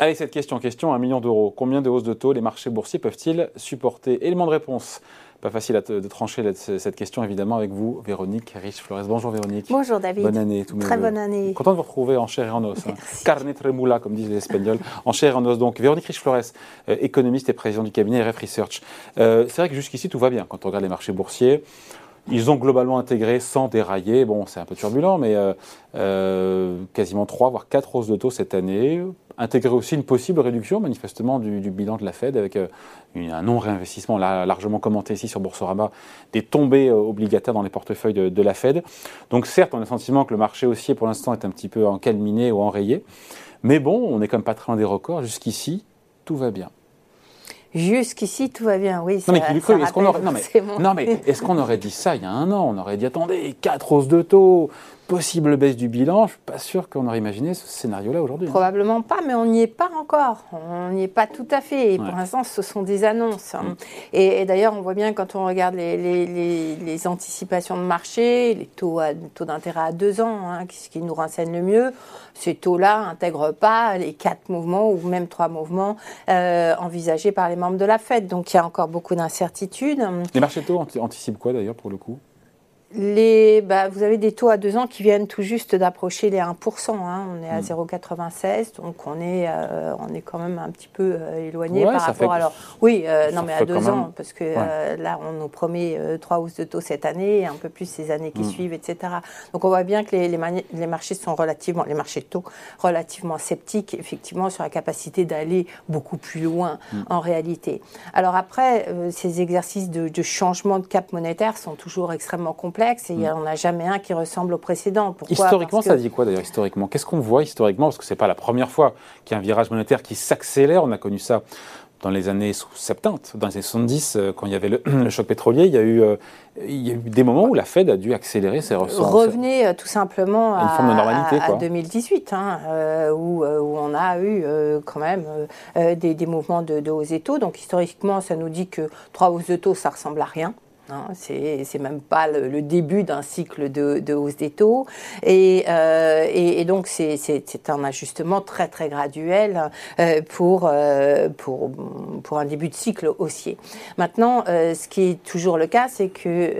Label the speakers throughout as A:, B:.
A: Allez, cette question, question, un million d'euros. Combien de hausses de taux les marchés boursiers peuvent-ils supporter Élément de réponse. Pas facile de trancher cette question, évidemment, avec vous, Véronique Riche-Flores. Bonjour, Véronique.
B: Bonjour, David.
A: Bonne année.
B: Très bonne année.
A: Content de vous retrouver en chair et en os. Hein. Carne tremula, comme disent les Espagnols. En chair et en os, donc. Véronique Riche-Flores, euh, économiste et président du cabinet RF Research. Euh, c'est vrai que jusqu'ici, tout va bien quand on regarde les marchés boursiers. Ils ont globalement intégré sans dérailler. Bon, c'est un peu turbulent, mais euh, euh, quasiment trois, voire quatre hausses de taux cette année. Intégrer aussi une possible réduction, manifestement, du, bilan de la Fed avec euh, un non-réinvestissement largement commenté ici sur Boursorama, des tombées obligataires dans les portefeuilles de, de, la Fed. Donc, certes, on a le sentiment que le marché haussier, pour l'instant, est un petit peu encalminé ou enrayé. Mais bon, on n'est quand même pas très loin des records. Jusqu'ici, tout va bien.
B: Jusqu'ici, tout va bien, oui.
A: non, mais, est-ce qu'on aurait... non, mais est-ce qu'on aurait dit ça il y a un an? On aurait dit attendez, quatre hausses de taux, possible baisse du bilan, je ne suis pas sûr qu'on aurait imaginé ce scénario-là aujourd'hui. Hein.
B: Probablement pas, mais on n'y est pas encore. On n'y est pas tout à fait. Et pour l'instant, ce sont des annonces. Hein. Mm. Et, d'ailleurs, on voit bien quand on regarde les, anticipations de marché, les taux, taux d'intérêt à deux ans, hein, ce qui nous renseigne le mieux, ces taux-là n'intègrent pas les quatre mouvements ou même trois mouvements euh, envisagés par les membres de la Fed. Donc il y a encore beaucoup d'incertitudes.
A: Les marchés de taux anticipent quoi d'ailleurs pour le coup?
B: Les, bah, vous avez des taux à deux ans qui viennent tout juste d'approcher les 1%. Hein. On est à 0,96, hmm. donc on est, euh, on est quand même un petit peu euh, éloigné par rapport. Alors, oui, euh, non, mais à deux ans, parce que là, on nous promet trois hausses de taux cette année, et un peu plus ces années qui hmm. suivent, etc. Donc, on voit bien que les, les, marchés sont relativement, les marchés de taux, relativement sceptiques, effectivement, sur la capacité d'aller beaucoup plus loin hmm. en réalité. Alors après, ces exercices de, de changement de cap monétaire sont toujours extrêmement complexes et il n'y en a jamais un qui ressemble au précédent.
A: historiquement, ça dit quoi d'ailleurs historiquement? Qu'est-ce qu'on voit historiquement? Parce que ce n'est pas la première fois qu'il y a un virage monétaire qui s'accélère. On a connu ça dans les années 70, dans les années 70, euh, quand il y avait le, choc pétrolier, il y, a eu, euh, il y, a eu, des moments où la Fed a dû accélérer ses ressources.
B: Revenez euh, tout simplement à, une forme de normalité, à, 2018, hein, où, où, on a eu quand même des, des, mouvements de, de hausse des taux. Donc historiquement, ça nous dit que trois hausses de taux, ça ressemble à rien. Hein, c'est même pas le, début d'un cycle de, hausse des taux. Et, euh, donc, c'est un ajustement très, très graduel euh, pour, euh, pour, pour un début de cycle haussier. Maintenant, ce qui est toujours le cas, c'est que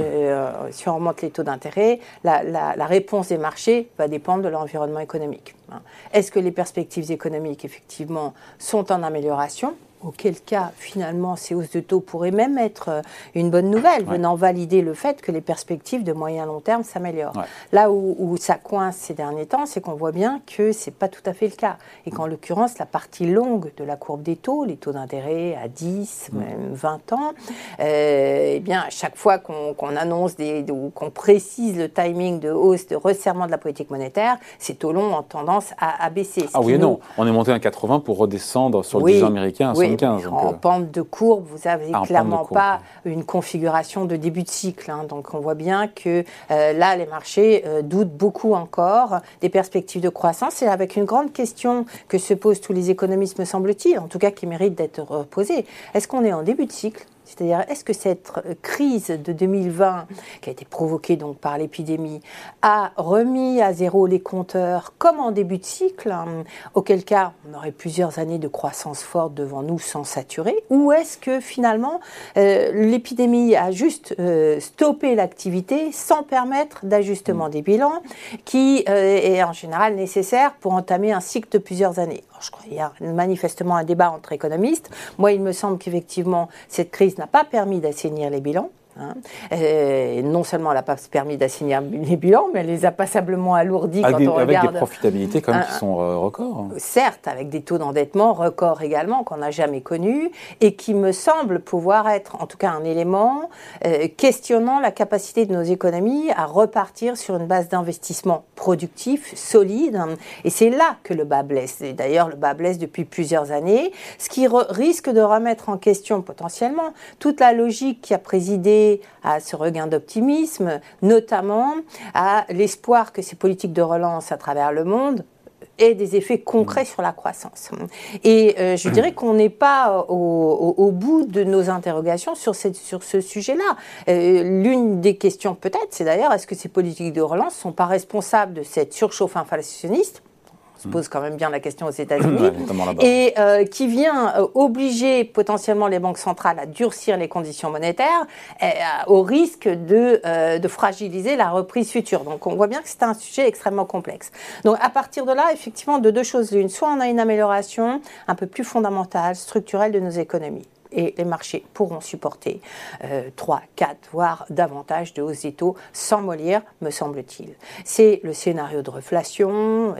B: si on remonte les taux d'intérêt, la, la, réponse des marchés va dépendre de l'environnement économique. Hein. Est-ce que les perspectives économiques, effectivement, sont en amélioration? Auquel cas, finalement, ces hausses de taux pourraient même être euh, une bonne nouvelle, venant valider le fait que les perspectives de moyen long terme s'améliorent. Là où, ça coince ces derniers temps, c'est qu'on voit bien que ce n'est pas tout à fait le cas. Et qu'en l'occurrence, la partie longue de la courbe des taux, les taux d'intérêt à 10, même 20 ans, euh, eh bien, à chaque fois qu'on annonce des, ou qu'on précise le timing de hausse, de resserrement de la politique monétaire, ces taux longs ont tendance à, baisser.
A: Ah oui et non, on est monté à 80 pour redescendre sur le 10 américain à oui,
B: en euh, pente de courbe, vous n'avez ah, clairement pas une configuration de début de cycle. Hein. donc on voit bien que euh, là, les marchés euh, doutent beaucoup encore des perspectives de croissance. Et avec une grande question que se posent tous les économistes, me semble-t-il, en tout cas qui mérite d'être posée. Est-ce qu'on est en début de cycle? C'est-à-dire, est-ce que cette crise de 2020, qui a été provoquée donc par l'épidémie, a remis à zéro les compteurs comme en début de cycle, auquel cas on aurait plusieurs années de croissance forte devant nous sans saturer, ou est-ce que finalement euh, l'épidémie a juste euh, stoppé l'activité sans permettre d'ajustement des bilans, qui euh, est en général nécessaire pour entamer un cycle de plusieurs années? Je crois qu'il y a manifestement un débat entre économistes. Moi, il me semble qu'effectivement, cette crise n'a pas permis d'assainir les bilans. Hein. Non seulement elle n'a pas permis d'assigner les bilans, mais elle les a passablement alourdis
A: avec
B: quand
A: des,
B: on
A: avec
B: regarde.
A: des profitabilités quand même qui sont euh, records.
B: Certes, avec des taux d'endettement records également qu'on n'a jamais connus et qui me semblent pouvoir être en tout cas un élément euh, questionnant la capacité de nos économies à repartir sur une base d'investissement productif, solide. Et c'est là que le bas blesse. Et d'ailleurs, le bas blesse depuis plusieurs années, ce qui risque de remettre en question potentiellement toute la logique qui a présidé à ce regain d'optimisme, notamment à l'espoir que ces politiques de relance à travers le monde aient des effets concrets sur la croissance. Et euh, je dirais qu'on n'est pas au, bout de nos interrogations sur, cette, sur ce sujet-là. Euh, l'une des questions peut-être, c'est d'ailleurs, est-ce que ces politiques de relance ne sont pas responsables de cette surchauffe inflationniste se pose quand même bien la question aux États-Unis, et euh, qui vient euh, obliger potentiellement les banques centrales à durcir les conditions monétaires au risque de, de fragiliser la reprise future. Donc on voit bien que c'est un sujet extrêmement complexe. Donc à partir de là, effectivement, de deux choses l'une, soit on a une amélioration un peu plus fondamentale, structurelle de nos économies et les marchés pourront supporter 3, 4, voire davantage de hausses des taux sans mollir, me semble-t-il. C'est le scénario de reflation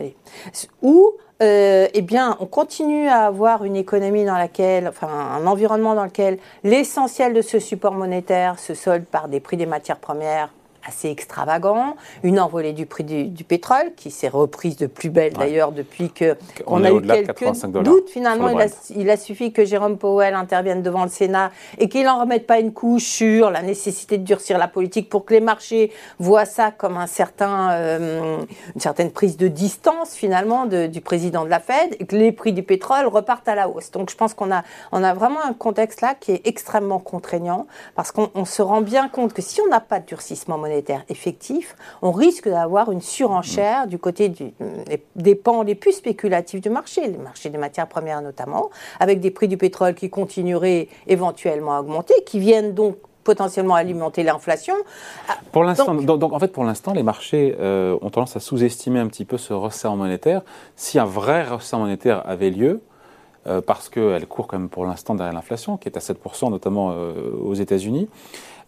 B: où euh, eh bien, on continue à avoir une économie dans laquelle, enfin, un environnement dans lequel l'essentiel de ce support monétaire se solde par des prix des matières premières assez extravagant, une envolée du prix du, pétrole qui s'est reprise de plus belle d'ailleurs depuis que
A: on, a eu quelques
B: doutes. Finalement, il a, suffi que Jérôme Powell intervienne devant le Sénat et qu'il n'en remette pas une couche sur la nécessité de durcir la politique pour que les marchés voient ça comme un certain, euh, une certaine prise de distance finalement du président de la Fed et que les prix du pétrole repartent à la hausse. Donc je pense qu'on a, on a vraiment un contexte là qui est extrêmement contraignant parce qu'on se rend bien compte que si on n'a pas de durcissement monétaire, monétaire effectif, on risque d'avoir une surenchère du côté des pans les plus spéculatifs du marché, le marché des matières premières notamment, avec des prix du pétrole qui continueraient éventuellement à augmenter, qui viennent donc potentiellement alimenter l'inflation.
A: Ah, pour l'instant, donc, en fait, pour l'instant, les marchés euh, ont tendance à sous-estimer un petit peu ce resserrement monétaire. Si un vrai resserrement monétaire avait lieu, euh, parce qu'elle court quand même pour l'instant derrière l'inflation, qui est à 7%, notamment euh, aux États-Unis,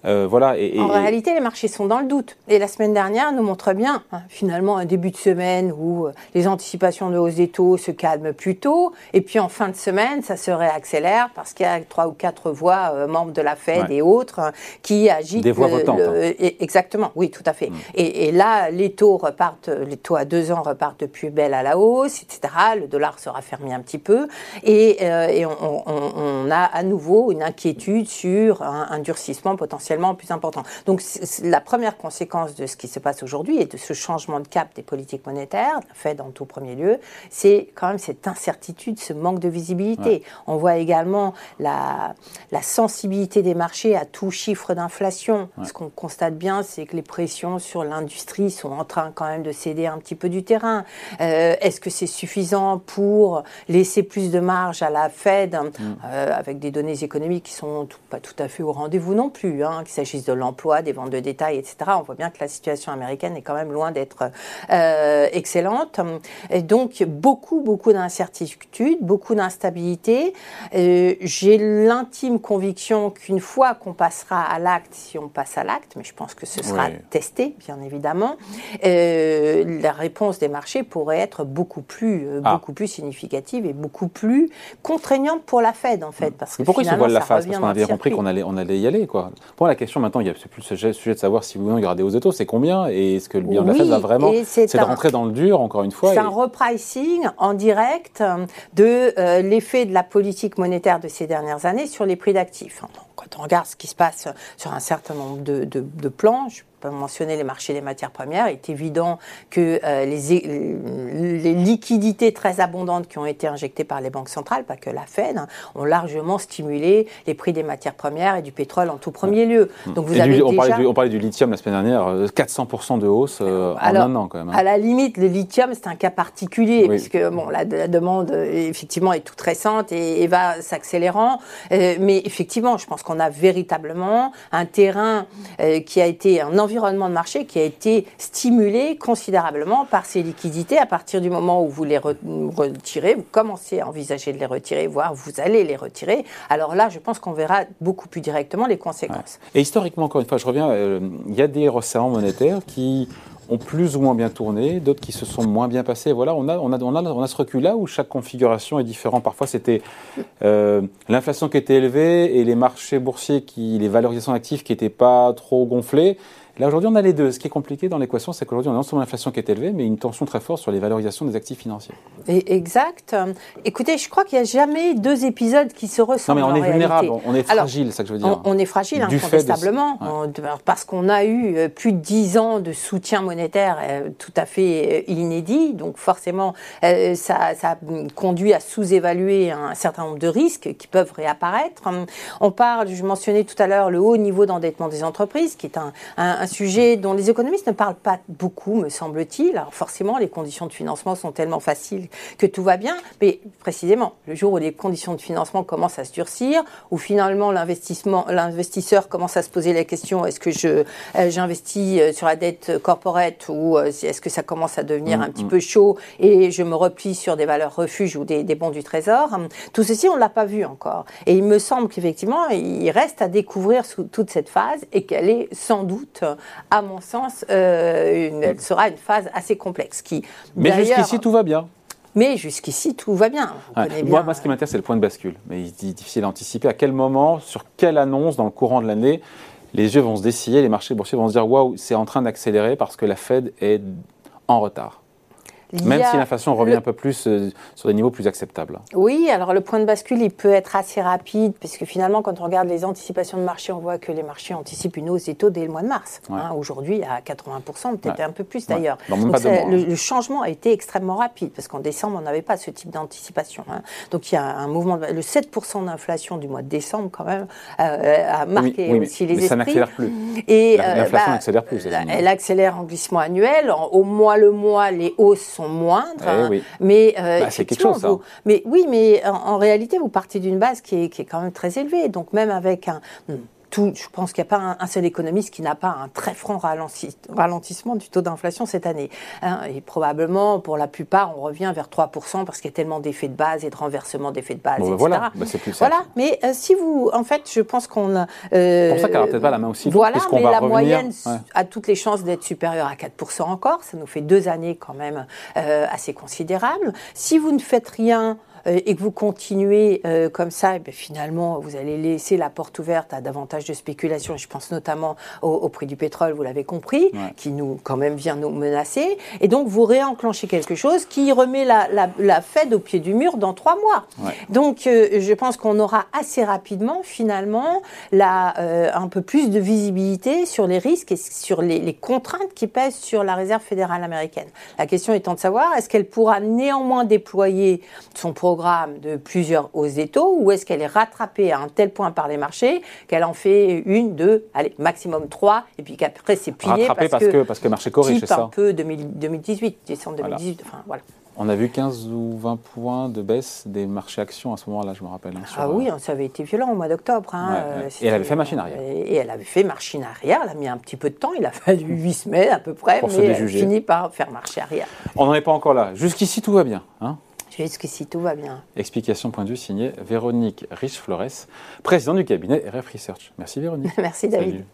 B: euh, voilà, et, en réalité, les marchés sont dans le doute. Et la semaine dernière nous montre bien, hein, finalement, un début de semaine où euh, les anticipations de hausse des taux se calment plus tôt. Et puis en fin de semaine, ça se réaccélère parce qu'il y a trois ou quatre voix euh, membres de la Fed et autres hein, qui agitent.
A: Des voix votantes.
B: Hein. exactement, oui, tout à fait. Mm. Et, là, les taux repartent, les taux à deux ans repartent de plus belle à la hausse, etc. Le dollar se raffermit un petit peu. Et, et on, a à nouveau une inquiétude sur un durcissement potentiel plus important. Donc la première conséquence de ce qui se passe aujourd'hui et de ce changement de cap des politiques monétaires, fait dans tout premier lieu, c'est quand même cette incertitude, ce manque de visibilité. On voit également la, la, sensibilité des marchés à tout chiffre d'inflation. Ce qu'on constate bien, c'est que les pressions sur l'industrie sont en train quand même de céder un petit peu du terrain. Euh, est-ce que c'est suffisant pour laisser plus de marge à la Fed mm. euh, avec des données économiques qui sont pas tout à fait au rendez-vous non plus hein, qu'il s'agisse de l'emploi, des ventes de détail, etc. On voit bien que la situation américaine est quand même loin d'être euh, excellente. Et donc, beaucoup, beaucoup d'incertitudes, beaucoup d'instabilité. Euh, j'ai l'intime conviction qu'une fois qu'on passera à l'acte, si on passe à l'acte, mais je pense que ce sera testé, bien évidemment, euh, la réponse des marchés pourrait être beaucoup plus, ah. beaucoup plus significative et beaucoup plus contraignante pour la Fed, en fait. Parce
A: que pourquoi ils se voilent la face? Parce qu'on avait compris qu'on allait, on allait y aller, quoi. La question maintenant, il n'y a plus le sujet, de savoir si ou non il y aura des hausses de taux, c'est combien et est-ce que le bilan de la Fed va vraiment. C'est de rentrer dans le dur, encore une fois.
B: C'est un repricing en direct de euh, l'effet de la politique monétaire de ces dernières années sur les prix d'actifs. Quand on regarde ce qui se passe sur un certain nombre de, de, de plans, je mentionner les marchés des matières premières. Il est évident que euh, les, les, liquidités très abondantes qui ont été injectées par les banques centrales, pas que la Fed, hein, ont largement stimulé les prix des matières premières et du pétrole en tout premier lieu.
A: Donc vous avez on, parlait du, on, parlait du, lithium la semaine dernière, 400% euh, de hausse euh, en un an quand même. Hein.
B: À la limite, le lithium, c'est un cas particulier, puisque bon, la, demande effectivement est toute récente et, va s'accélérant. mais effectivement, je pense qu'on a véritablement un terrain qui a été un environnement environnement de marché qui a été stimulé considérablement par ces liquidités. À partir du moment où vous les retirez, vous commencez à envisager de les retirer, voire vous allez les retirer. Alors là, je pense qu'on verra beaucoup plus directement les conséquences.
A: Et historiquement, encore une fois, je reviens, euh, il y a des resserrements monétaires qui ont plus ou moins bien tourné, d'autres qui se sont moins bien passés. Voilà, on a, on a, on a, on a ce recul-là où chaque configuration est différente. Parfois, c'était euh, l'inflation qui était élevée et les marchés boursiers, qui, les valorisations d'actifs qui n'étaient pas trop gonflées. Là, aujourd'hui, on a les deux. Ce qui est compliqué dans l'équation, c'est qu'aujourd'hui, on a non seulement l'inflation qui est élevée, mais une tension très forte sur les valorisations des actifs financiers.
B: exact. Écoutez, je crois qu'il n'y a jamais deux épisodes qui se ressemblent.
A: Non, mais on est vulnérable, on est fragile, c'est ça que je veux dire.
B: On, est fragile, incontestablement, parce qu'on a eu euh, plus de dix ans de soutien monétaire euh, tout à fait euh, inédit. Donc, forcément, ça, ça conduit à sous-évaluer un certain nombre de risques qui peuvent réapparaître. On parle, je mentionnais tout à l'heure, le haut niveau d'endettement des entreprises, qui est un un, sujet dont les économistes ne parlent pas beaucoup, me semble-t-il. Alors forcément, les conditions de financement sont tellement faciles que tout va bien, mais précisément, le jour où les conditions de financement commencent à se durcir, où finalement l'investissement, l'investisseur commence à se poser la question est-ce que je euh, j'investis euh, sur la dette corporate ou euh, est-ce que ça commence à devenir mm, un petit mm. peu chaud et je me replie sur des valeurs refuges ou des, bons du trésor? Tout ceci, on ne l'a pas vu encore. Et il me semble qu'effectivement, il reste à découvrir sous toute cette phase et qu'elle est sans doute, à mon sens, une, elle sera une phase assez complexe. Qui,
A: Mais jusqu'ici, tout va bien.
B: Mais jusqu'ici, tout va bien.
A: Moi, ce qui m'intéresse, c'est le point de bascule. Mais il est difficile à anticiper. À quel moment, sur quelle annonce dans le courant de l'année, les yeux vont se dessiller, les marchés boursiers vont se dire waouh, c'est en train d'accélérer parce que la Fed est en retard. Même si l'inflation revient un peu plus euh, sur des niveaux plus acceptables.
B: Oui, alors le point de bascule, il peut être assez rapide, puisque finalement, quand on regarde les anticipations de marché, on voit que les marchés anticipent une hausse des taux dès le mois de mars. Hein. Aujourd'hui, à 80%, peut-être un peu plus d'ailleurs. Donc le, changement a été extrêmement rapide, parce qu'en décembre, on n'avait pas ce type d'anticipation. Hein. Donc il y a un mouvement, de, le 7% d'inflation du mois de décembre, quand même, euh, a marqué aussi les mais
A: ça n'accélère plus. Euh, l'inflation bah, accélère plus.
B: Elle accélère en glissement annuel. Au mois le mois, les hausses sont moindres.
A: Eh
B: mais
A: euh, bah, c'est quelque chose.
B: mais oui, mais en, réalité, vous partez d'une base qui est, qui est, quand même très élevée. Donc même avec un je pense qu'il n'y a pas un, seul économiste qui n'a pas un très franc ralentissement du taux d'inflation cette année. Hein. et probablement, pour la plupart, on revient vers 3% parce qu'il y a tellement d'effets de base et de renversement d'effets de base, etc.
A: Voilà, bah, c'est plus
B: Voilà, mais euh, si vous, en fait, je pense qu'on.
A: Euh, pour ça qu'elle n'a peut-être pas la main aussi.
B: Voilà, mais la moyenne a toutes les chances d'être supérieure à 4% encore. Ça nous fait deux années quand même euh, assez considérables. Si vous ne faites rien... Euh, et que vous continuez euh, comme ça, et eh finalement, vous allez laisser la porte ouverte à davantage de spéculation. Je pense notamment au, prix du pétrole, vous l'avez compris, qui nous, quand même, vient nous menacer. Et donc, vous réenclenchez quelque chose qui remet la, la, Fed au pied du mur dans trois mois. Donc, euh, je pense qu'on aura assez rapidement, finalement, la, un peu plus de visibilité sur les risques et sur les, les contraintes qui pèsent sur la Réserve fédérale américaine. La question étant de savoir, est-ce qu'elle pourra néanmoins déployer son programme programme de plusieurs hausses des taux ou est-ce qu'elle est rattrapée à un tel point par les marchés qu'elle en fait une, deux, allez, maximum trois, et puis qu'après c'est plié
A: parce, parce, que, parce que le marché corrige, c'est ça
B: un peu 2018, décembre 2018, enfin voilà.
A: On a vu 15 ou 20 points de baisse des marchés actions à ce moment-là, je me rappelle. Hein,
B: ah oui, ça avait été violent au mois d'octobre. Hein,
A: euh, et elle avait fait machine arrière.
B: Et elle avait fait machine arrière. Elle a mis un petit peu de temps. Il a fallu 8 semaines à peu près, mais elle finit par faire marche arrière.
A: On n'en est pas encore là. Jusqu'ici, tout va bien. Hein
B: jusqu'ici tout va bien.
A: Explication point de vue signée Véronique Riche-Flores, présidente du cabinet RF Research. Merci Véronique.
B: Merci David.